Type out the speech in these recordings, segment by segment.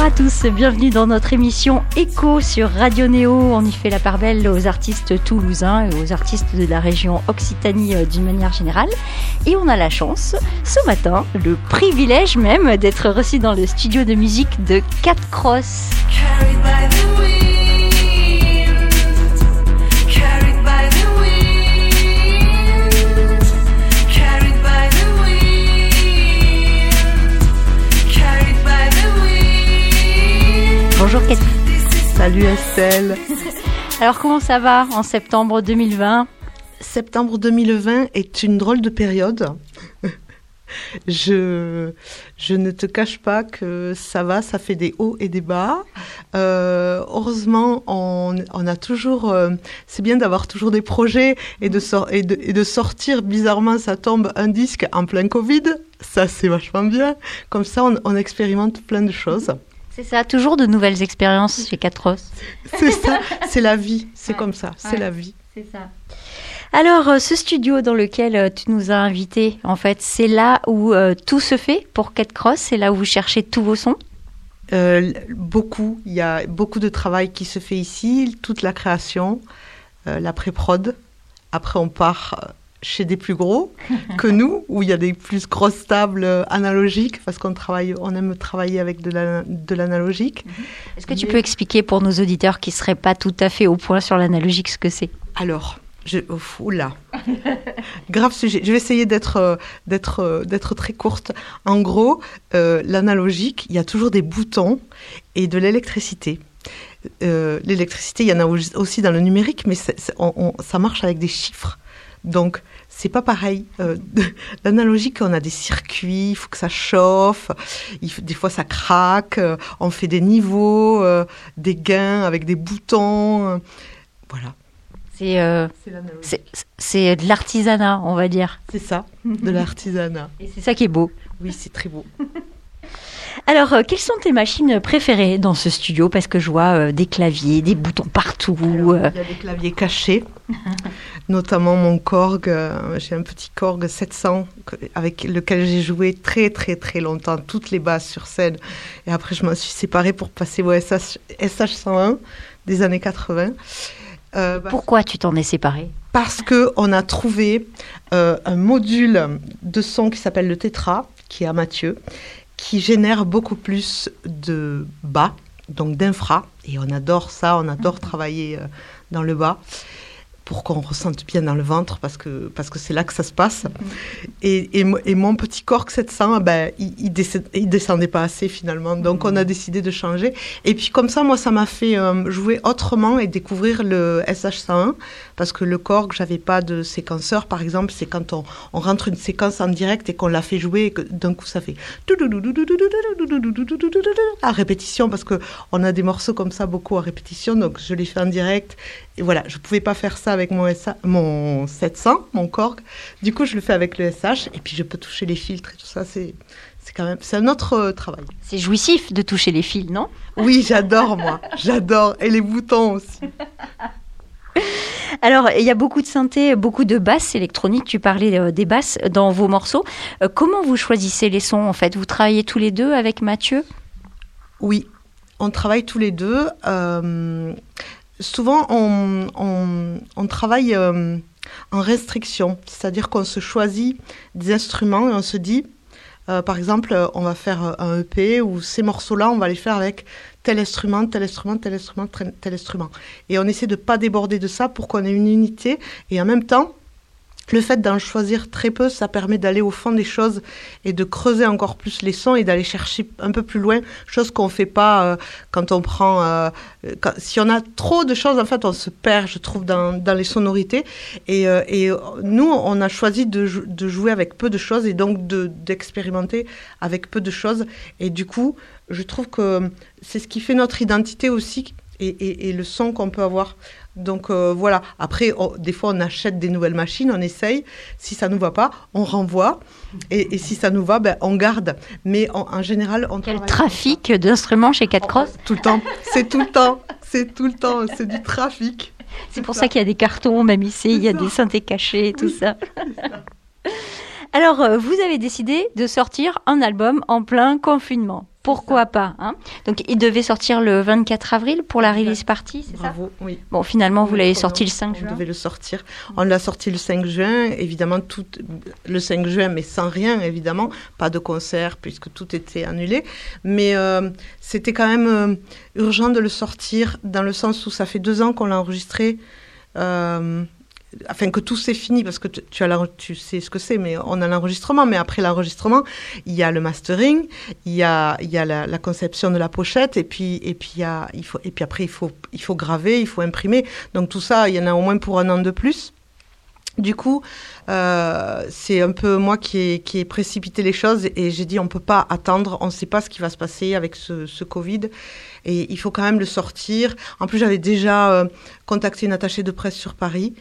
Bonjour à tous, bienvenue dans notre émission Echo sur Radio Néo. On y fait la part belle aux artistes toulousains et aux artistes de la région Occitanie euh, d'une manière générale. Et on a la chance, ce matin, le privilège même d'être reçu dans le studio de musique de Cat Cross. Salut Estelle. Alors comment ça va en septembre 2020 Septembre 2020 est une drôle de période. Je, je ne te cache pas que ça va, ça fait des hauts et des bas. Euh, heureusement, on, on a toujours. euh, c'est bien d'avoir toujours des projets et de, et, de, et de sortir. Bizarrement, ça tombe un disque en plein Covid. Ça, c'est vachement bien. Comme ça, on, on expérimente plein de choses. C'est ça, toujours de nouvelles expériences chez Cat Cross. C'est ça, c'est la vie. C'est Ouais. comme ça, c'est Ouais. la vie. C'est ça. Alors, euh, ce studio dans lequel euh, tu nous as invités, en fait, c'est là où euh, tout se fait pour Cat Cross, c'est là où vous cherchez tous vos sons? Euh, beaucoup, il y a beaucoup de travail qui se fait ici, toute la création, euh, la pré-prod. Après, on part chez des plus gros que nous, où il y a des plus grosses tables euh, analogiques, parce qu'on travaille, on aime travailler avec de la- de l'analogique. Est-ce que tu peux expliquer pour nos auditeurs qui ne seraient pas tout à fait au point sur l'analogique ce que c'est? Alors, je, ouf, oula, grave sujet. Je vais essayer d'être euh, d'être euh, d'être très courte. En gros, euh, l'analogique, il y a toujours des boutons et de l'électricité. Euh, l'électricité, il y en a au- aussi dans le numérique, mais on- ça marche avec des chiffres. Donc, c'est pas pareil. Euh, L'analogique, on a des circuits, il faut que ça chauffe, il des fois ça craque, euh, on fait des niveaux, euh, des gains avec des boutons. euh, voilà. Euh, c'est de l'artisanat, on va dire. C'est ça, de l'artisanat. Et c'est ça qui est beau. Oui, c'est très beau. Alors, euh, quelles sont tes machines préférées dans ce studio? Parce que je vois euh, des claviers, des boutons partout. Alors, euh, Il y a des claviers cachés, notamment mon Korg. euh, J'ai un petit Korg 700 que- avec lequel j'ai joué très très très longtemps, toutes les basses sur scène. Et après, je m'en suis séparée pour passer au SH, SH101 des années 80. Euh, bah, Pourquoi tu t'en es séparée? parce que on a trouvé euh, un module de son qui s'appelle le Tetra, qui est à Mathieu, qui génère beaucoup plus de bas, donc d'infra, et on adore ça, on adore travailler euh, dans le bas pour qu'on ressente bien dans le ventre parce que parce que c'est là que ça se passe. Et, et, mo- et mon petit Korg 700, ben, il, il, descend- il descendait pas assez finalement, donc on a décidé de changer. Et puis comme ça, moi, ça m'a fait euh, jouer autrement et découvrir le SH101 parce que le Korg, j'avais pas de séquenceur. Par exemple, c'est quand on, on rentre une séquence en direct et qu'on la fait jouer et que d'un coup ça fait à répétition parce que on a des morceaux comme ça beaucoup à répétition. Donc je l'ai fait en direct et voilà, je pouvais pas faire ça avec mon SA, mon 700, mon Korg. Du coup, je le fais avec le SH et puis je peux toucher les filtres et tout ça. C'est c'est quand même c'est un autre euh, travail. C'est jouissif de toucher les fils, non? Oui, j'adore moi, j'adore et les boutons aussi. Alors, il y a beaucoup de synthé, beaucoup de basses électroniques. Tu parlais euh, des basses dans vos morceaux. Euh, comment vous choisissez les sons en fait? Vous travaillez tous les deux avec Mathieu? Oui, on travaille tous les deux. Souvent, on, travaille euh, en restriction, c'est-à-dire qu'on se choisit des instruments et on se dit, euh, par exemple, on va faire un EP ou ces morceaux-là, on va les faire avec tel instrument, tel instrument, tel instrument, tel, instrument. Et on essaie de pas déborder de ça pour qu'on ait une unité. Et en même temps, le fait d'en choisir très peu, ça permet d'aller au fond des choses et de creuser encore plus les sons et d'aller chercher un peu plus loin, chose qu'on fait pas euh, quand on prend. euh, quand- si on a trop de choses, en fait, on se perd, je trouve, dans, les sonorités. Et, euh, euh, nous, on a choisi de, jou- de jouer avec peu de choses et donc de- d'expérimenter avec peu de choses. Et du coup, je trouve que c'est ce qui fait notre identité aussi et- et le son qu'on peut avoir Donc euh, voilà. Après, on- des fois, on achète des nouvelles machines, on essaye. Si ça nous va pas, on renvoie. Et, et si ça nous va, ben, on garde. Mais en, en général, on Quel trafic d'instruments chez 4 Cross tout le temps. C'est tout le temps. C'est tout le temps. C'est du trafic. C'est pour ça qu'il y a des cartons, même ici, il y a ça. des synthés cachés et tout Oui, ça. Alors, euh, vous avez décidé de sortir un album en plein confinement. Pourquoi pas hein Donc, il devait sortir le 24 avril pour la release party, c'est ça Bravo. Oui. Bon, finalement, vous Oui, l'avez on- sorti le 5 On juin. devait le sortir. On l'a sorti le 5 juin, évidemment, tout, le 5 juin, mais sans rien, évidemment. Pas de concert, puisque tout était annulé. Mais euh, c'était quand même euh, urgent de le sortir, dans le sens où ça fait deux ans qu'on l'a enregistré. euh, Enfin, que tout c'est fini, parce que tu, as tu sais ce que c'est, mais on a l'enregistrement. Mais après l'enregistrement, il y a le mastering, il y a, il y a la, conception de la pochette, et puis, et puis, il faut, et puis après, il faut, il faut graver, il faut imprimer. Donc tout ça, il y en a au moins pour un an de plus. Du coup, euh, c'est un peu moi qui ai, qui ai précipité les choses et j'ai dit on peut pas attendre, on ne sait pas ce qui va se passer avec ce, ce Covid et il faut quand même le sortir. En plus, j'avais déjà euh, contacté une attachée de presse sur Paris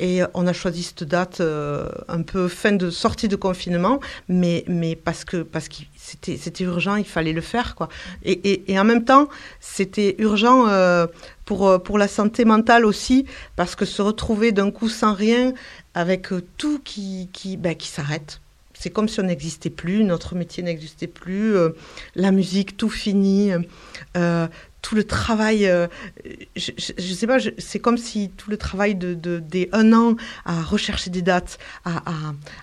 et on a choisi cette date euh, un peu fin de sortie de confinement, mais, mais parce que parce que c'était c'était urgent, il fallait le faire quoi. Et, et, en même temps, c'était urgent euh, pour pour la santé mentale aussi, parce que se retrouver d'un coup sans rien, avec euh, tout qui qui ben, qui s'arrête. C'est comme si on n'existait plus, notre métier n'existait plus, la musique, tout fini, tout le travail, euh, je, je sais pas, c'est comme si tout le travail de, de- des un an à rechercher des dates, à,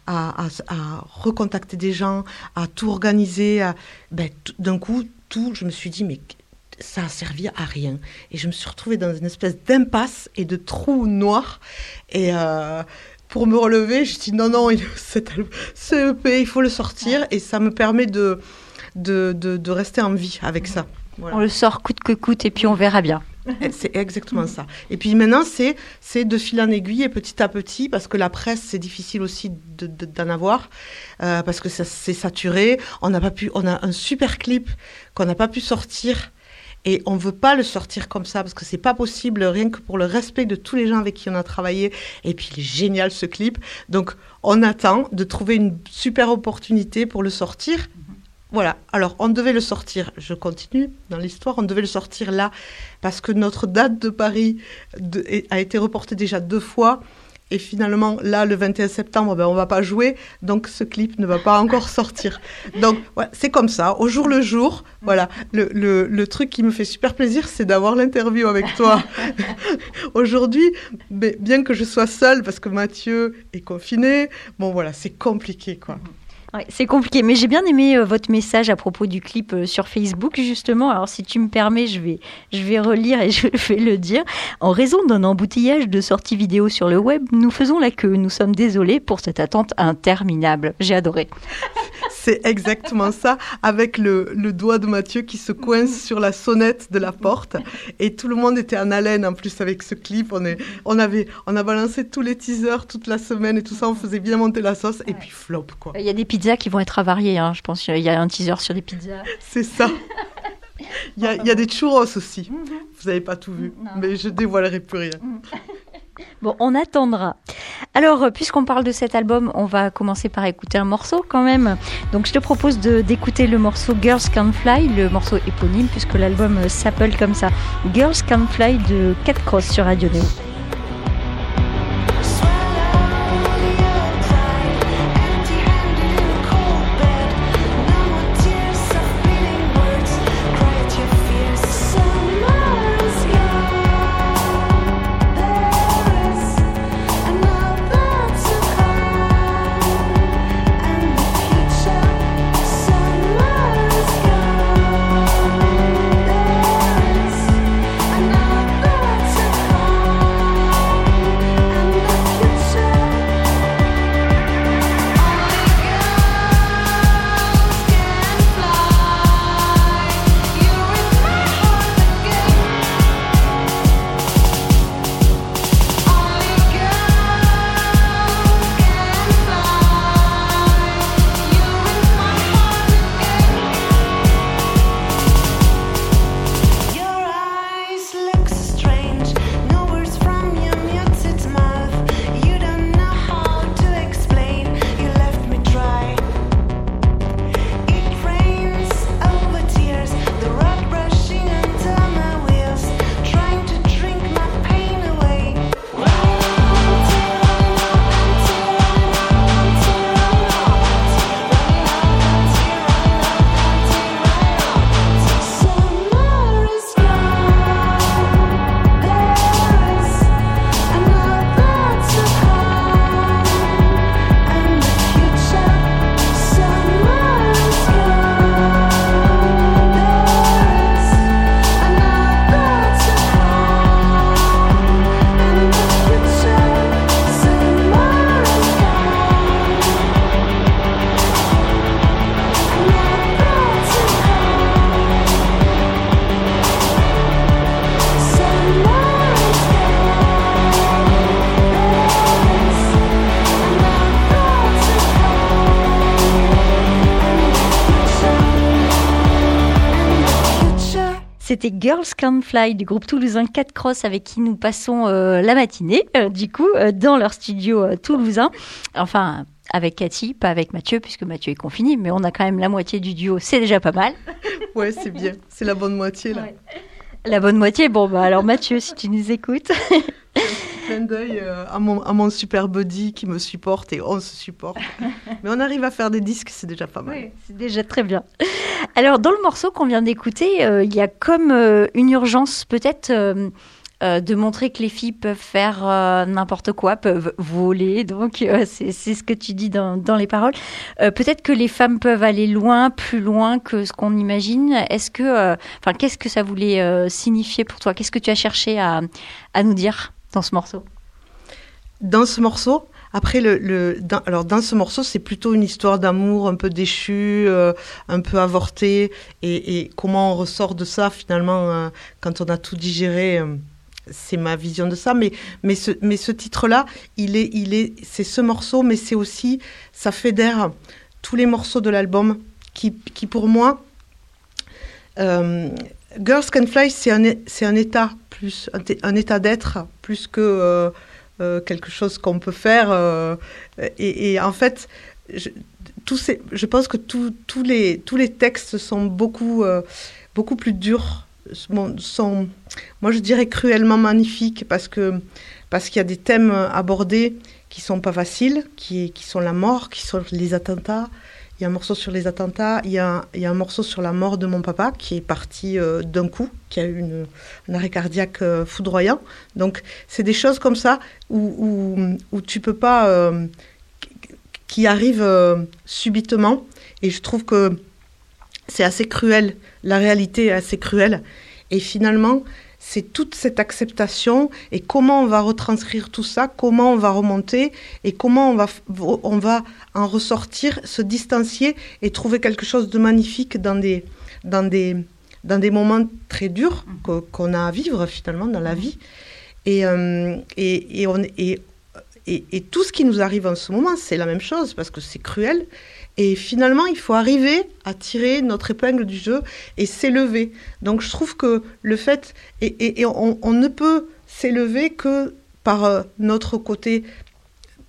à, à, recontacter des gens, à tout organiser, ben, d'un coup, tout, je me suis dit, mais ça a servi à rien. Et je me suis retrouvée dans une espèce d'impasse et de trou noir. Et euh, pour me relever, je dis non, non, il, cet ce EP, il faut le sortir. Et ça me permet de, de, de, de rester en vie avec ça. Voilà. On le sort coûte que coûte et puis on verra bien. C'est exactement ça. Et puis maintenant, c'est c'est de fil en aiguille et petit à petit, parce que la presse, c'est difficile aussi de- de- d'en avoir, euh, parce que ça c'est saturé. On n'a pas pu, on a un super clip qu'on n'a pas pu sortir. Et on veut pas le sortir comme ça parce que c'est pas possible, rien que pour le respect de tous les gens avec qui on a travaillé. Et puis il est génial ce clip. Donc on attend de trouver une super opportunité pour le sortir. Voilà. Alors on devait le sortir. Je continue dans l'histoire. On devait le sortir là parce que notre date de Paris a été reportée déjà deux fois. Et finalement, là, le 21 septembre, ben, on va pas jouer, donc ce clip ne va pas encore sortir. Donc, ouais, c'est comme ça, au jour le jour. Voilà, le, le, le truc qui me fait super plaisir, c'est d'avoir l'interview avec toi. Aujourd'hui, ben, bien que je sois seule, parce que Mathieu est confiné, bon voilà, c'est compliqué, quoi. Ouais, c'est compliqué, mais j'ai bien aimé euh, votre message à propos du clip euh, sur Facebook, justement. Alors, si tu me permets, je vais, je vais relire et je vais le dire. En raison d'un embouteillage de sorties vidéo sur le web, nous faisons la queue. Nous sommes désolés pour cette attente interminable. J'ai adoré. C'est exactement ça, avec le, le doigt de Mathieu qui se coince sur la sonnette de la porte. Et tout le monde était en haleine en plus avec ce clip. On, est, on, avait, on a balancé tous les teasers toute la semaine et tout ça. On faisait bien monter la sauce. Et puis flop, quoi. Il y a des pizzas qui vont être avariées, hein, je pense. Il y a un teaser sur des pizzas. C'est ça. Il y a, il y a des churros aussi. Vous n'avez pas tout vu, Non. mais je dévoilerai plus rien. Bon, on attendra. Alors, euh, puisqu'on parle de cet album, on va commencer par écouter un morceau quand même. Donc, je te propose de- d'écouter le morceau Girls Can Fly, le morceau éponyme, puisque l'album euh, s'appelle comme ça. Girls Can Fly de Cat Cross sur Radio Neo. Girls Can Fly du groupe toulousain 4 Cross avec qui nous passons euh, la matinée, euh, du coup, euh, dans leur studio toulousain. Enfin, avec Cathy, pas avec Mathieu, puisque Mathieu est confiné, mais on a quand même la moitié du duo, c'est déjà pas mal. Ouais, c'est bien. C'est la bonne moitié, là. Ouais. La bonne moitié, bon, bah alors Mathieu, si tu nous écoutes. Clin d'œil euh, à, mon, à mon super buddy qui me supporte et on se supporte. Mais on arrive à faire des disques, c'est déjà pas mal. Oui, c'est déjà très bien. Alors, dans le morceau qu'on vient d'écouter, euh, il y a comme euh, une urgence peut-être euh, de montrer que les filles peuvent faire n'importe quoi, peuvent voler. Donc, c'est ce que tu dis dans, dans les paroles. Peut-être que les femmes peuvent aller loin, plus loin que ce qu'on imagine. Est-ce que, enfin, qu'est-ce que ça voulait signifier pour toi? Qu'est-ce que tu as cherché à, à nous dire dans ce morceau? Dans ce morceau, après, dans, alors dans ce morceau, c'est plutôt une histoire d'amour un peu déchu, euh, un peu avorté, et, comment on ressort de ça finalement euh, quand on a tout digéré. euh, c'est ma vision de ça, mais, mais ce, mais ce titre-là, il est, il est, c'est ce morceau, mais c'est aussi, ça fédère tous les morceaux de l'album qui, qui pour moi, Girls Can Fly, c'est un, un état plus, un, état d'être plus que quelque chose qu'on peut faire. euh, et, en fait, je, tous je pense que tous tous les, tous les textes sont beaucoup, euh, beaucoup plus durs. Sont, moi, je dirais cruellement magnifiques parce que parce qu'il y a des thèmes abordés qui sont pas faciles, qui, qui sont la mort, qui sont les attentats. Il y a un morceau sur les attentats, il y a, y a un morceau sur la mort de mon papa qui est parti euh, d'un coup, qui a eu une, un arrêt cardiaque euh, foudroyant. Donc, c'est des choses comme ça où, où, tu peux pas. euh, qui arrivent subitement. Et je trouve que c'est assez cruel. La réalité est assez cruelle. Et finalement, c'est toute cette acceptation et comment on va retranscrire tout ça, comment on va remonter et comment on va, on va en ressortir, se distancier et trouver quelque chose de magnifique dans des, dans des, dans des moments très durs que- qu'on a à vivre finalement dans la vie. Et, euh, et, et, on, et, et, et tout ce qui nous arrive en ce moment, c'est la même chose parce que c'est cruel. Et finalement, il faut arriver à tirer notre épingle du jeu et s'élever. Donc je trouve que le fait, et, et, on ne peut s'élever que par euh, notre côté,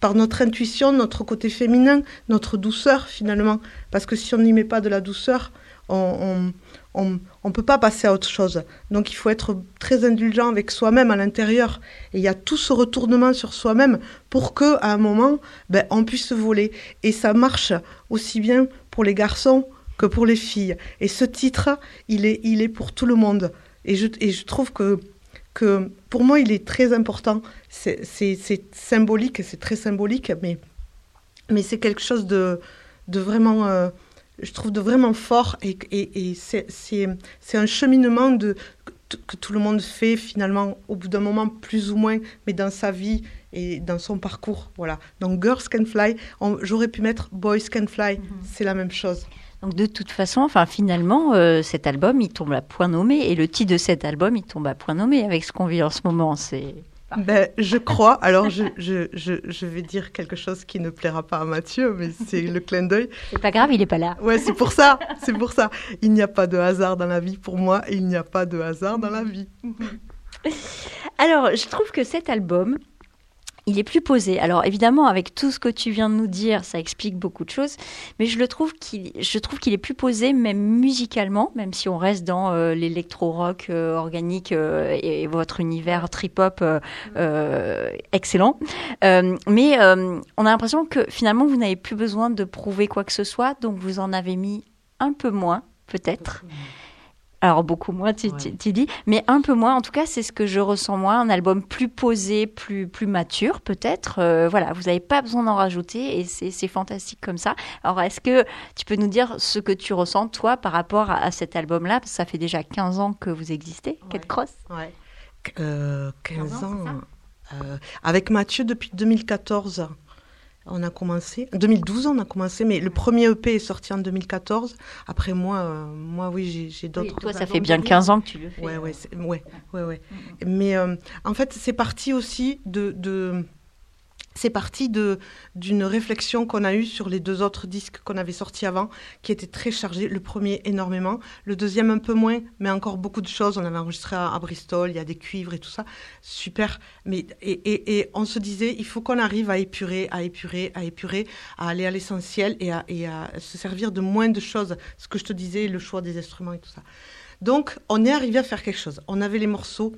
par notre intuition, notre côté féminin, notre douceur finalement. Parce que si on n'y met pas de la douceur, on on, peut pas passer à autre chose. Donc il faut être très indulgent avec soi-même à l'intérieur. Et il y a tout ce retournement sur soi-même pour que à un moment, ben, on puisse voler. Et ça marche aussi bien pour les garçons que pour les filles. Et ce titre, il est, il est pour tout le monde. Et je, et je trouve que, que pour moi, il est très important. C'est symbolique, c'est très symbolique, mais, mais c'est quelque chose de, de vraiment, euh, je trouve, de vraiment fort. Et, et, et c'est- un cheminement de, que, tout le monde fait finalement au bout d'un moment, plus ou moins, mais dans sa vie et dans son parcours. Voilà. Donc, Girls Can Fly, j'aurais pu mettre Boys Can Fly, c'est la même chose. Donc de toute façon, enfin finalement, euh, cet album, il tombe à point nommé, et le titre de cet album, il tombe à point nommé avec ce qu'on vit en ce moment. C'est Ben, je crois. Alors, je, je, je, je vais dire quelque chose qui ne plaira pas à Mathieu, mais c'est le clin d'œil. c'est pas grave, il est pas là. Ouais, c'est pour ça. C'est pour ça. Il n'y a pas de hasard dans la vie pour moi. et Il n'y a pas de hasard dans la vie. Alors, je trouve que cet album, il est plus posé. Alors, évidemment, avec tout ce que tu viens de nous dire, ça explique beaucoup de choses, mais je le trouve qu'il, je trouve qu'il est plus posé, même musicalement, même si on reste dans euh, l'électro-rock euh, organique euh, et, et votre univers trip-hop euh, excellent. Mais on a l'impression que finalement, vous n'avez plus besoin de prouver quoi que ce soit, donc vous en avez mis un peu moins, peut-être. Alors beaucoup moins, tu, tu- Ouais. tu dis, mais un peu moins. En tout cas, c'est ce que je ressens moi. Un album plus posé, plus plus mature, peut-être. Euh, voilà, vous n'avez pas besoin d'en rajouter et c'est c'est fantastique comme ça. Alors, est-ce que tu peux nous dire ce que tu ressens toi par rapport à, à cet album-là? Parce que Ça fait déjà 15 ans que vous existez, Ouais. Cross. Ouais. Euh, 15 15 ans, euh, avec Mathieu depuis 2014. On a commencé. 2012, on a commencé, mais le premier EP est sorti en 2014. Après, moi, euh, moi oui, j'ai- j'ai Oui, d'autres. toi, ça fait bien derrière. 15 ans que tu le fais. Ouais, euh. ouais, c'est- ouais, ouais, ouais. Mais euh, en fait, c'est parti aussi de, de, c'est parti d'une réflexion qu'on a eue sur les deux autres disques qu'on avait sortis avant, qui étaient très chargés. Le premier énormément, le deuxième un peu moins, mais encore beaucoup de choses. On avait enregistré à, Bristol, il y a des cuivres et tout ça, super. Mais et on se disait, il faut qu'on arrive à épurer, à épurer, à épurer, à aller à l'essentiel et à, et à se servir de moins de choses. Ce que je te disais, le choix des instruments et tout ça. Donc, on est arrivé à faire quelque chose. On avait les morceaux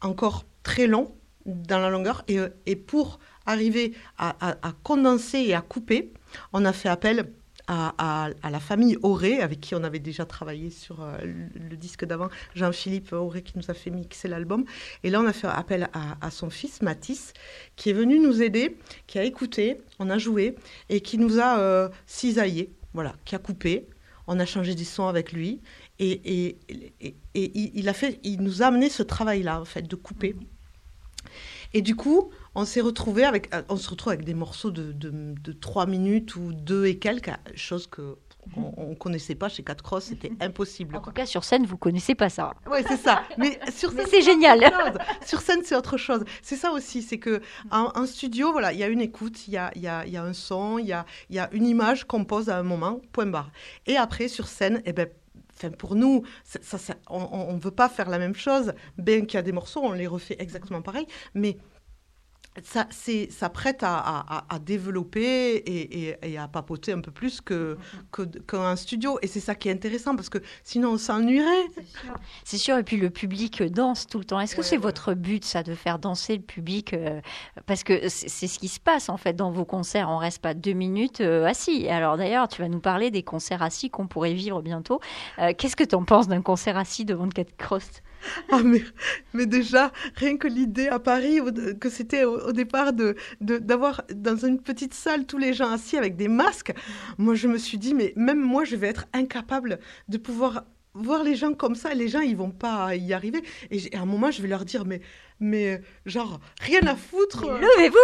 encore très longs dans la longueur et, euh, pour arriver à, condenser et à couper, on a fait appel à, la famille Auré, avec qui on avait déjà travaillé sur euh, le, disque d'avant, Jean-Philippe Auré qui nous a fait mixer l'album. Et là, on a fait appel à, son fils, Mathis, qui est venu nous aider, qui a écouté, on a joué et qui nous a euh, cisaillé, voilà, qui a coupé. On a changé des sons avec lui et, il, il nous a amené ce travail-là, en fait, de couper. Et du coup, on s'est retrouvé avec, euh, on se retrouve avec des morceaux de, de, de 3 minutes ou 2 et quelques, chose que on, on connaissait pas chez 4 Cross, c'était impossible. En tout cas, sur scène, vous connaissez pas ça. Ouais, c'est ça. Mais sur scène, c'est génial. Sur scène, c'est autre chose. C'est ça aussi, c'est que en, en studio, voilà, il y a une écoute, il y a, y, a, y a un son, il y a, y a une image qu'on pose à un moment, point barre. Et après, sur scène, eh ben, Enfin, pour nous, on ne veut pas faire la même chose. Bien qu'il y a des morceaux, on les refait exactement pareil. Mais ça, c'est, ça prête à, à- à- développer et, et- et à papoter un peu plus que, que, qu'un studio. Et c'est ça qui est intéressant parce que sinon on s'ennuierait. C'est sûr, et puis le public danse tout le temps. Est-ce que Ouais, c'est ouais. votre but, ça, de faire danser le public euh, Parce que c'est c'est ce qui se passe, en fait, dans vos concerts. On reste pas deux minutes euh, assis. Alors d'ailleurs, tu vas nous parler des concerts assis qu'on pourrait vivre bientôt. Euh, Qu'est-ce que tu en penses d'un concert assis devant Cat Cross? Ah, mais, mais déjà, rien que l'idée à Paris, que c'était au, au départ de, d'avoir dans une petite salle tous les gens assis avec des masques, moi je me suis dit, mais même moi je vais être incapable de pouvoir voir les gens comme ça. Les gens, ils vont pas y arriver. Et, à un moment, je vais leur dire, mais, mais genre, rien à foutre. Levez-vous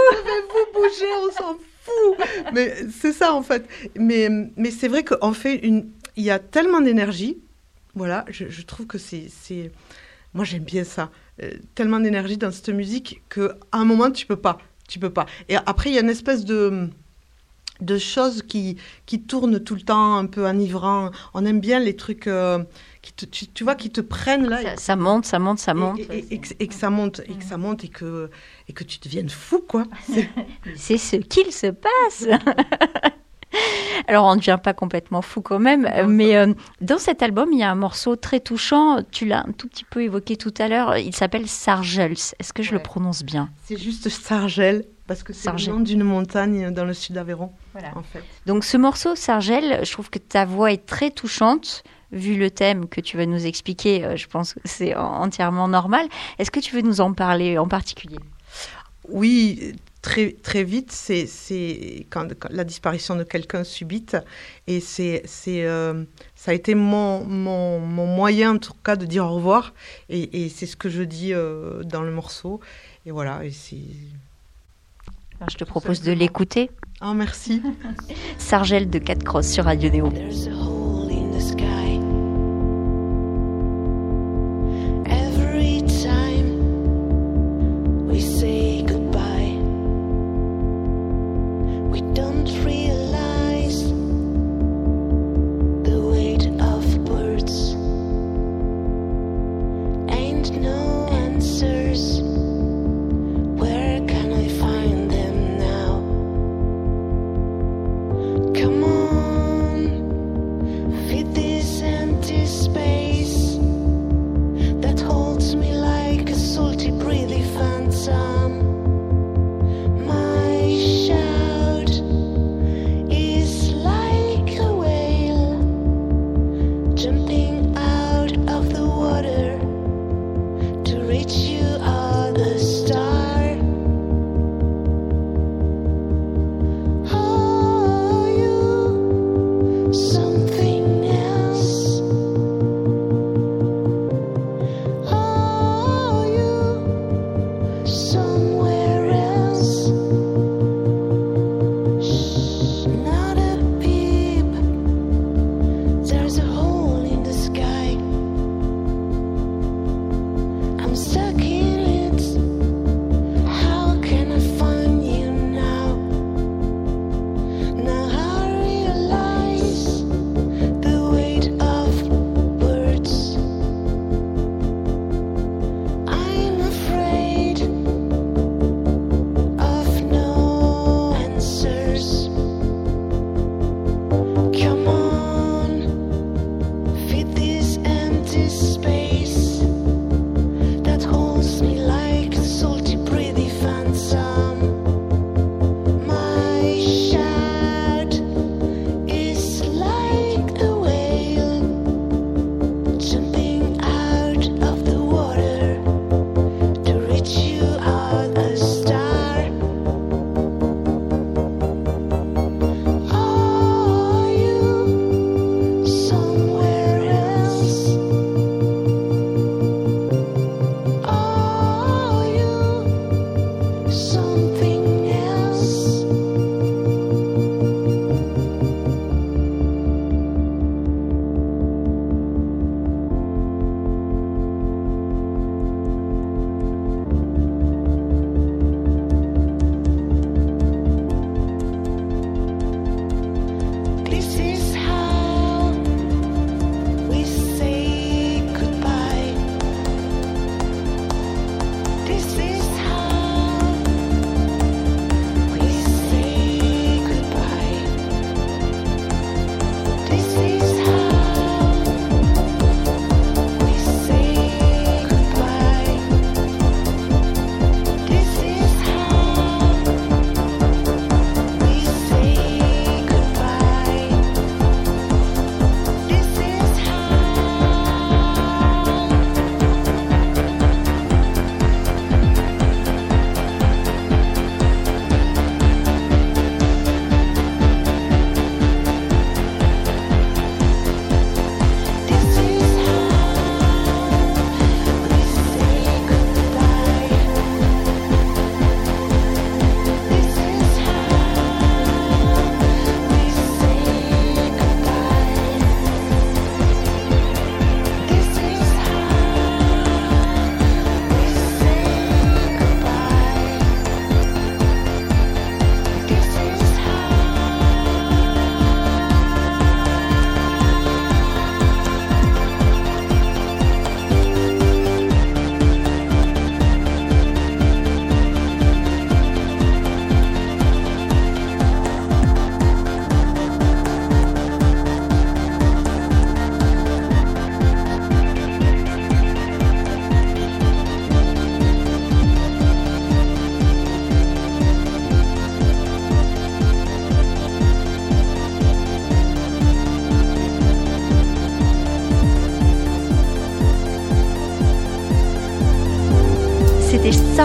vous bougez, on s'en fout. Mais c'est ça en fait. Mais, mais c'est vrai qu'on fait une. Il y a tellement d'énergie. Voilà, je, je trouve que c'est. Moi j'aime bien ça. Euh, tellement d'énergie dans cette musique qu'à un moment tu peux pas. Tu peux pas. Et après il y a une espèce de de choses qui, qui tournent tout le temps, un peu enivrant. On aime bien les trucs euh, qui te, tu, tu vois, qui te prennent là. ça, ça monte, ça monte, ça monte. et, et- et que- et que ça monte, et que ça monte, et que, et que tu deviennes fou, quoi. C'est ce qu'il se passe. Alors, on ne devient pas complètement fou quand même, euh, mais euh, dans cet album, il y a un morceau très touchant. Tu l'as un tout petit peu évoqué tout à l'heure. Il s'appelle Sargels. Est-ce que je le prononce bien? C'est juste Sargel, parce que c'est le nom d'une montagne dans le sud d'Aveyron, Voilà. en fait. Donc, ce morceau, Sargel, je trouve que ta voix est très touchante. Vu le thème que tu vas nous expliquer, euh, je pense que c'est en- entièrement normal. Est-ce que tu veux nous en parler en particulier? Oui, très, très vite, c'est c'est quand, quand la disparition de quelqu'un subite, et c'est c'est, euh, ça a été mon, mon, mon moyen, en tout cas, de dire au revoir, et, et c'est ce que je dis euh, dans le morceau, et voilà, et c'est... Alors, Je te propose de l'écouter. Ah, merci. Sargel de 4 Cross sur Radio Néo.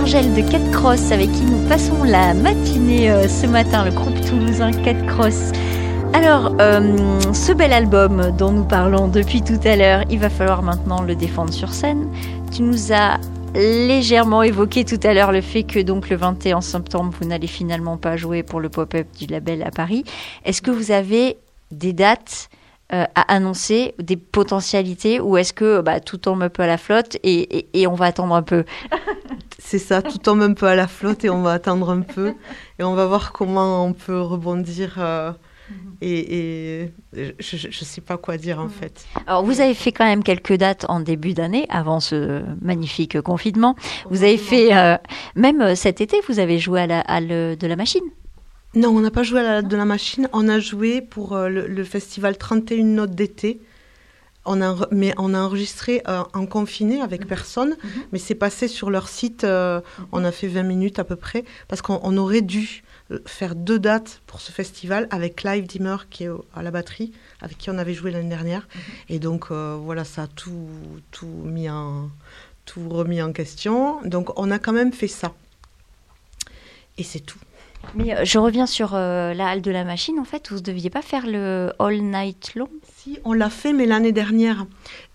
Angèle de 4 Cross avec qui nous passons la matinée euh, ce matin, le groupe toulousain 4 Cross. Alors, euh, ce bel album dont nous parlons depuis tout à l'heure, il va falloir maintenant le défendre sur scène. Tu nous as légèrement évoqué tout à l'heure le fait que donc le 21 septembre, vous n'allez finalement pas jouer pour le pop-up du label à Paris. Est-ce que vous avez des dates euh, à annoncer, des potentialités, ou est-ce que bah, tout tombe un peu à la flotte et on va attendre un peu? C'est ça, tout tombe un peu à la flotte et on va attendre un peu et on va voir comment on peut rebondir. euh, et, et je ne sais pas quoi dire en fait. Alors, vous avez fait quand même quelques dates en début d'année, avant ce magnifique confinement. Vous avez fait, euh, même euh, cet été, vous avez joué à la halle de la machine. Non, on n'a pas joué à la de la machine, on a joué pour euh, le, le festival 31 notes d'été. On a, mais on a enregistré euh, en confiné avec personne, mais c'est passé sur leur site. euh, On a fait 20 minutes à peu près, parce qu'on on aurait dû euh, faire deux dates pour ce festival avec Live Dimmer qui est à la batterie, avec qui on avait joué l'année dernière. Et donc euh, voilà, ça a tout, tout mis en, tout remis en question. Donc on a quand même fait ça. Et c'est tout. Mais je reviens sur euh, la halle de la machine. En fait, vous ne deviez pas faire le All Night Long? Si, on l'a fait, mais l'année dernière.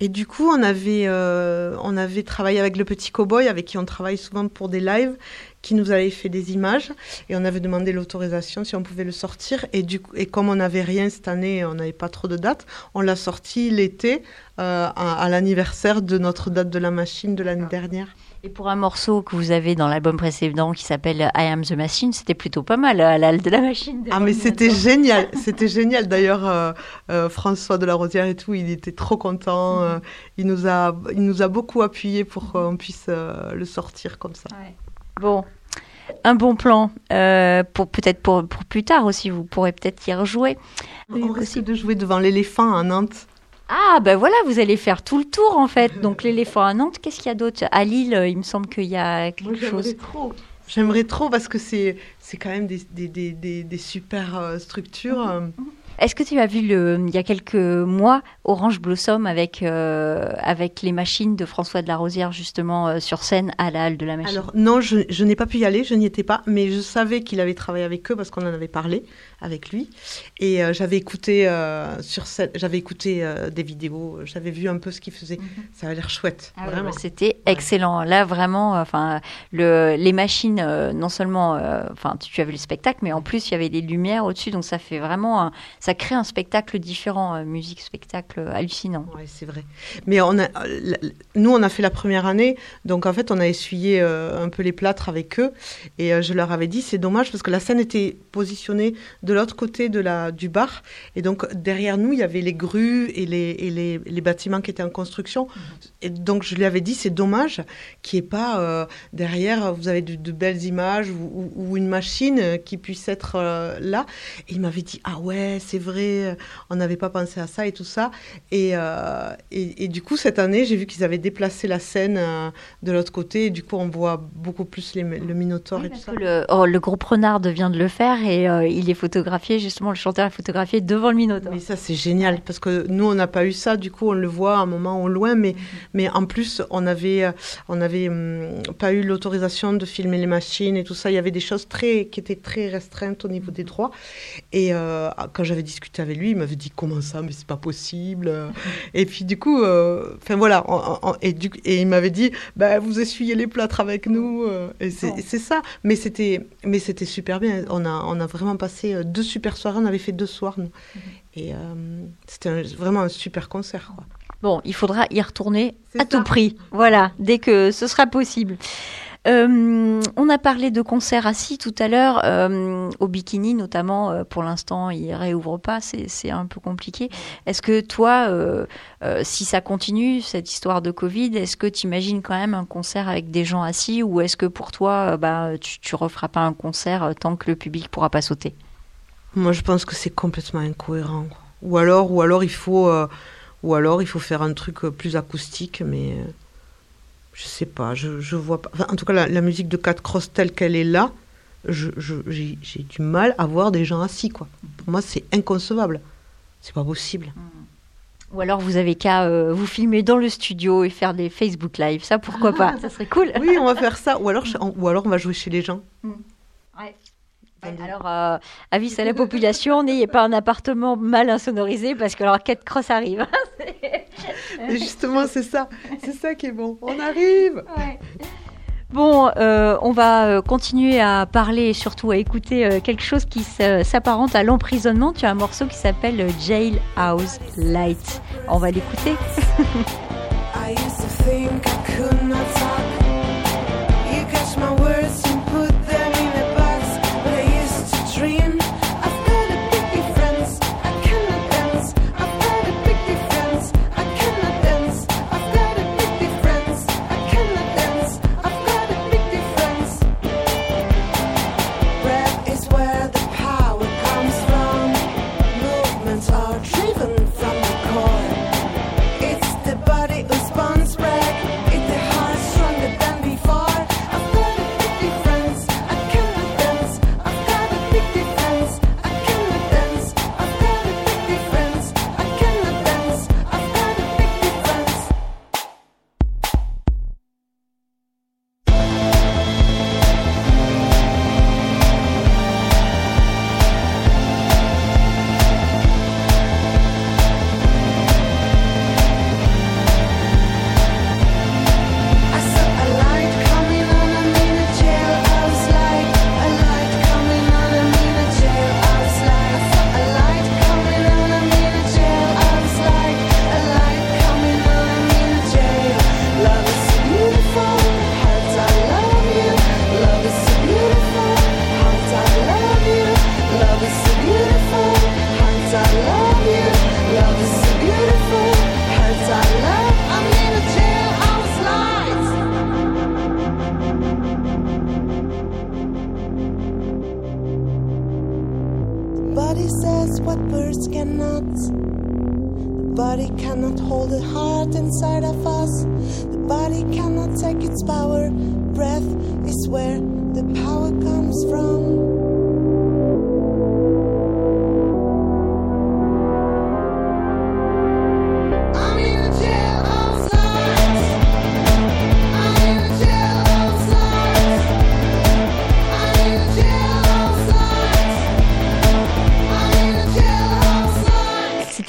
Et du coup, on avait, euh, on avait travaillé avec le petit cowboy, avec qui on travaille souvent pour des lives, qui nous avait fait des images. Et on avait demandé l'autorisation si on pouvait le sortir. Et, du coup, et comme on n'avait rien cette année, on n'avait pas trop de dates, on l'a sorti l'été, euh, à, à l'anniversaire de notre date de la machine de l'année dernière. Et pour un morceau que vous avez dans l'album précédent qui s'appelle I Am the Machine, c'était plutôt pas mal à la halle de la machine. Ah mais c'était génial, c'était génial. D'ailleurs, euh, euh, François de la Rosière et tout, il était trop content. euh, il nous a, il nous a beaucoup appuyé pour qu'on puisse euh, le sortir comme ça. Bon, un bon plan euh, pour peut-être pour, pour plus tard aussi. Vous pourrez peut-être y rejouer. On risque aussi. de jouer devant l'éléphant à Nantes. Ah, ben voilà, vous allez faire tout le tour en fait. Donc l'éléphant à Nantes, qu'est-ce qu'il y a d'autre? À Lille, euh, il me semble qu'il y a quelque chose. trop. J'aimerais trop parce que c'est, c'est quand même des, des, des, des, super euh, structures. euh. Est-ce que tu as vu le, il y a quelques mois Orange Blossom avec, euh, avec les machines de François de la Rosière justement euh, sur scène à la halle de la machine? Alors non, je, je n'ai pas pu y aller, je n'y étais pas, mais je savais qu'il avait travaillé avec eux parce qu'on en avait parlé avec lui. Et euh, j'avais écouté sur scène, j'avais écouté des vidéos, j'avais vu un peu ce qu'il faisait. Ça a l'air chouette, Ah vraiment. ouais, C'était excellent. Là, vraiment, enfin, le, les machines, non seulement, enfin, tu, tu avais le spectacle, mais en plus, il y avait des lumières au-dessus, donc ça fait vraiment, un- ça crée un spectacle différent, euh, musique, spectacle euh, hallucinant. Ouais, c'est vrai. Mais on a, euh, nous, on a fait la première année, donc en fait, on a essuyé un peu les plâtres avec eux. Et je leur avais dit, c'est dommage parce que la scène était positionnée de l'autre côté de la, du bar. Et donc, derrière nous, il y avait les grues et les, et les, les bâtiments qui étaient en construction. Et donc, je lui avais dit, c'est dommage qu'il n'y ait pas euh, derrière, vous avez de, de belles images ou, ou- ou une machine qui puisse être euh, là. Et il m'avait dit, ah ouais, c'est vrai, on n'avait pas pensé à ça et tout ça. Et, euh, et, et du coup, cette année, j'ai vu qu'ils avaient déplacé la scène euh, de l'autre côté. Et du coup, on voit beaucoup plus les, le Minotaure et tout ça. Le, oh, le groupe Renard vient de le faire et euh, il est photographié, justement, le chanteur est photographié devant le Minotaure. Mais ça, c'est génial parce que nous, on n'a pas eu ça. Du coup, on le voit à un moment au loin. Mais, mais en plus, on n'avait on avait, hum, pas eu l'autorisation de filmer les machines et tout ça. Il y avait des choses très, qui étaient très restreintes au niveau des droits. Et quand j'avais discuté avec lui, il m'avait dit Comment ça Mais c'est pas possible. Et puis, du coup, euh, enfin voilà. et, du, et il m'avait dit bah, Vous essuyez les plâtres avec nous. euh, Et c'est et ça. Mais c'était mais c'était super bien. On a, on a vraiment passé euh, deux super soirées. On avait fait deux soirs, nous. Et euh, c'était vraiment un super concert. Quoi. Bon, il faudra y retourner à tout prix. Voilà, dès que ce sera possible. Euh, on a parlé de concerts assis tout à l'heure, euh, au bikini notamment. euh, pour l'instant, il réouvre pas, c'est un peu compliqué. Est-ce que toi, si ça continue cette histoire de Covid, est-ce que tu imagines quand même un concert avec des gens assis, ou est-ce que pour toi, bah, tu, tu referas pas un concert tant que le public pourra pas sauter? Moi, je pense que c'est complètement incohérent. Ou alors, ou alors il faut, ou alors il faut faire un truc plus acoustique, mais je sais pas. Je, je vois pas. enfin, en tout cas, la, la musique de Cat Cross telle qu'elle est là, je, je- j'ai, j'ai du mal à voir des gens assis. Quoi. Pour moi, c'est inconcevable. C'est pas possible. Ou alors vous avez qu'à euh, vous filmer dans le studio et faire des Facebook Live. Ça, pourquoi pas? Ça serait cool. Oui, on va faire ça. Ou alors, je- on- ou alors on va jouer chez les gens. Ouais, alors, euh, avis à la population, n'ayez pas un appartement mal insonorisé parce que alors Cat Cross arrive. Mais justement, c'est ça. C'est ça qui est bon. On arrive. Bon, euh, on va euh, continuer à parler et surtout à écouter euh, quelque chose qui s'apparente à l'emprisonnement. Tu as un morceau qui s'appelle Jailhouse Light. On va l'écouter. I used to think I could not talk.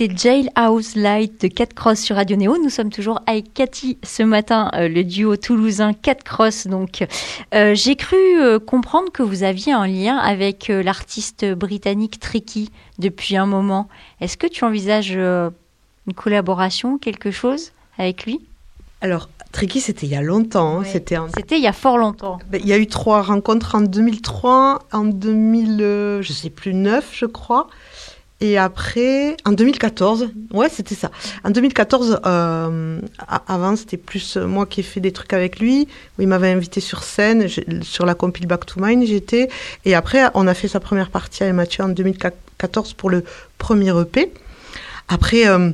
Jailhouse Light de Cat Cross sur Radio Néo. Nous sommes toujours avec Cathy ce matin, euh, le duo toulousain Cat Cross. Donc, euh, j'ai cru euh, comprendre que vous aviez un lien avec l'artiste britannique Tricky depuis un moment. Est-ce que tu envisages une collaboration, quelque chose avec lui? Alors, Tricky, c'était il y a longtemps. hein. Ouais. C'était en il y a fort longtemps. Ben, Il y a eu trois rencontres en 2003, en 2000, euh, je sais plus, 9, je crois. Et après, en 2014, ouais, c'était ça. En 2014, euh, avant, c'était plus moi qui ai fait des trucs avec lui, il m'avait invité sur scène, sur la compile Back to Mine, j'étais. Et après, on a fait sa première partie avec Mathieu en 2014 pour le premier EP. Après, euh,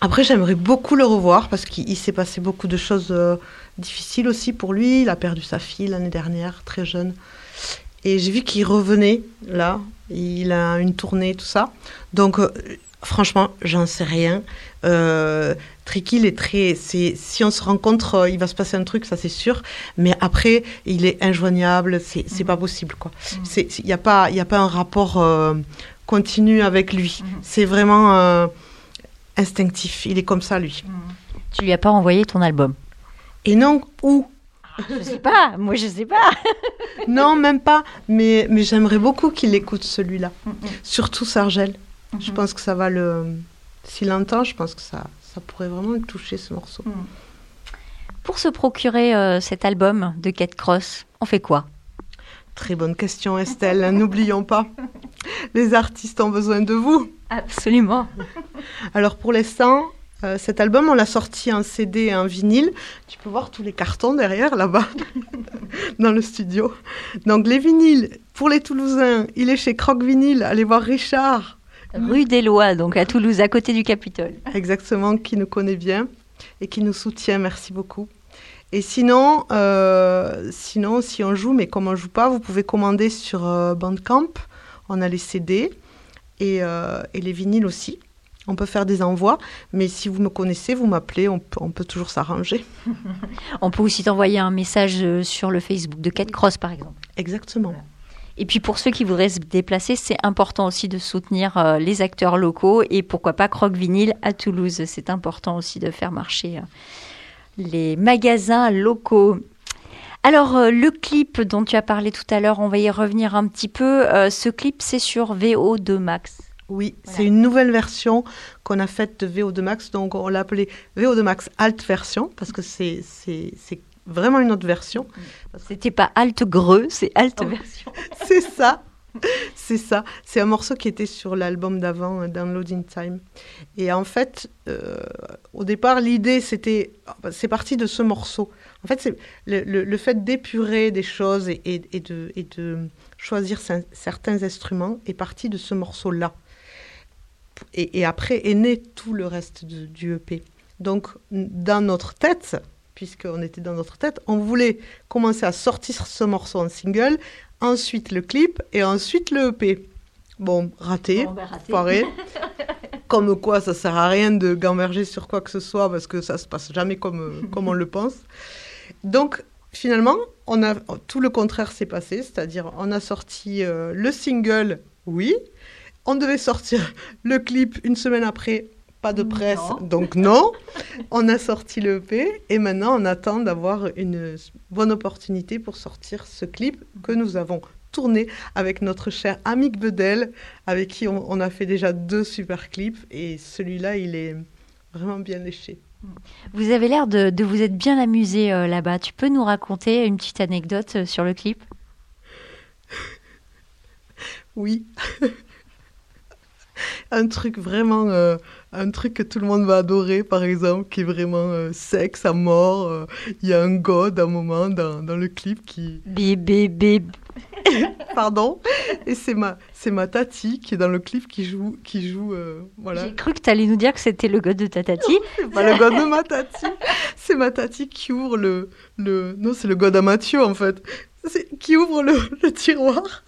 après j'aimerais beaucoup le revoir parce qu'il il s'est passé beaucoup de choses euh, difficiles aussi pour lui. Il a perdu sa fille l'année dernière, très jeune. Et j'ai vu qu'il revenait là. Il a une tournée, tout ça. Donc, euh, franchement, j'en sais rien. Euh, Tricky, il est très. c'est- Si on se rencontre, euh, il va se passer un truc, ça c'est sûr. Mais après, il est injoignable. C'est c'est pas possible, quoi. Il n'y a, pas- y a pas un rapport euh, continu avec lui. C'est vraiment euh, instinctif. Il est comme ça, lui. Tu lui as pas envoyé ton album? Et non, où Je sais pas, moi je sais pas. Non, même pas. Mais, mais j'aimerais beaucoup qu'il écoute celui-là. Surtout Sargel. Je pense que ça va le. S'il l'entend, je pense que ça, ça pourrait vraiment le toucher, ce morceau. Pour se procurer euh, cet album de Cat Cross, on fait quoi? Très bonne question, Estelle. N'oublions pas. Les artistes ont besoin de vous. Absolument. Alors pour l'instant, euh, cet album, on l'a sorti en CD et en vinyle. Tu peux voir tous les cartons derrière, là-bas, dans le studio. Donc les vinyles, pour les Toulousains, il est chez Croc Vinyl. Allez voir Richard, Rue des Lois, donc à Toulouse, à côté du Capitole. exactement, qui nous connaît bien et qui nous soutient. Merci beaucoup. Et sinon, euh, sinon, si on joue, mais comme on joue pas, vous pouvez commander sur euh, Bandcamp. On a les CD et, et les vinyles aussi. On peut faire des envois, mais si vous me connaissez, vous m'appelez, on peut, on peut toujours s'arranger. On peut aussi t'envoyer un message euh, sur le Facebook de Kate Cross, par exemple. Exactement. Et puis pour ceux qui voudraient se déplacer, c'est important aussi de soutenir euh, les acteurs locaux et pourquoi pas Croque Vinyle à Toulouse. C'est important aussi de faire marcher euh, les magasins locaux. Alors euh, le clip dont tu as parlé tout à l'heure, on va y revenir un petit peu. Euh, ce clip, c'est sur VO2 Max. Oui, Voilà. c'est une nouvelle version qu'on a faite de VO2 Max, donc on l'a appelée VO2 Max Alt version, parce que c'est vraiment une autre version. C'était pas alt greux, c'est alt Ah version. c'est ça. C'est ça. C'est un morceau qui était sur l'album d'avant, euh, Downloading Time. Et en fait, euh, au départ, l'idée, c'était. C'est parti de ce morceau. En fait, c'est le, le- le fait d'épurer des choses et, et- et de, et de choisir cer- certains instruments est parti de ce morceau-là. Et, et après est né tout le reste de- du EP. Donc, dans notre tête, puisqu'on était dans notre tête, on voulait commencer à sortir ce morceau en single, ensuite le clip et ensuite le EP. Bon, raté, Bon, ben, raté. comme quoi, ça sert à rien de gamberger sur quoi que ce soit parce que ça se passe jamais comme, comme on le pense. Donc, finalement, on a, tout le contraire s'est passé, c'est-à-dire on a sorti euh, le single, oui. On devait sortir le clip une semaine après, pas de presse, Non. donc non. on a sorti le EP et maintenant on attend d'avoir une bonne opportunité pour sortir ce clip que nous avons tourné avec notre cher Amik Bedel, avec qui on, on a fait déjà deux super clips et celui-là il est vraiment bien léché. Vous avez l'air de, de vous être bien amusé euh, là-bas. Tu peux nous raconter une petite anecdote euh, sur le clip? Oui. un truc vraiment, euh, un truc que tout le monde va adorer, par exemple, qui est vraiment euh, sexe à mort. euh, Il y a un god à un moment dans, dans le clip qui, Bip, bip, bip. pardon, et c'est ma, c'est ma tati qui est dans le clip qui joue, qui joue, euh, voilà. J'ai cru que tu allais nous dire que c'était le god de ta tati. C'est pas le god de ma tati, c'est ma tati qui ouvre le, le, non, c'est le god à Mathieu en fait, qui ouvre le, le tiroir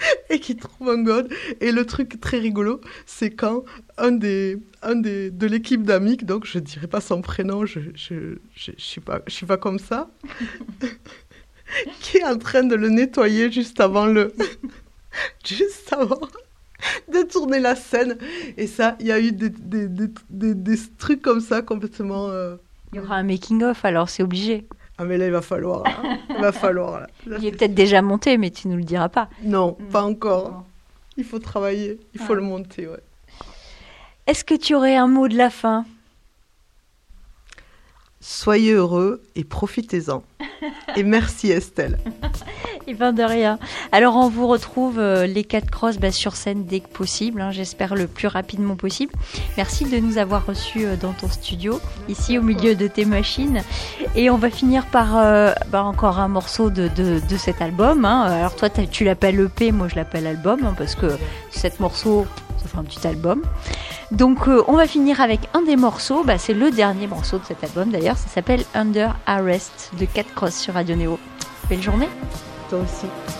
et qui trouve un god. Et le truc très rigolo, c'est quand un des, un des, de l'équipe d'Amic, donc je dirais pas son prénom, je, je, je, je suis pas, je suis pas comme ça, qui est en train de le nettoyer juste avant le, juste avant de tourner la scène. Et ça, il y a eu des, des, des, des, trucs comme ça complètement. euh, Il y aura un making-of, alors c'est obligé. Ah mais là, il va falloir. là. Il va falloir. Là. Là, Il est peut-être déjà monté, mais tu nous le diras pas. Non, pas encore. Non. Il faut travailler, il faut le monter, ouais. Est-ce que tu aurais un mot de la fin? Soyez heureux et profitez-en. Et merci Estelle. Ben de rien. Alors on vous retrouve euh, les quatre crosses bah, sur scène dès que possible, hein, j'espère le plus rapidement possible. Merci de nous avoir reçus euh, dans ton studio, ici au milieu de tes machines. Et on va finir par euh, bah, encore un morceau de, de, de cet album. hein. Alors toi tu l'appelles EP, moi je l'appelle album, hein, parce que sept morceaux, ça fait un petit album. Donc on va finir avec un des morceaux, bah, c'est le dernier morceau de cet album d'ailleurs, ça s'appelle Under Arrest de 4 Cross sur Radio Néo. Belle journée Toi aussi.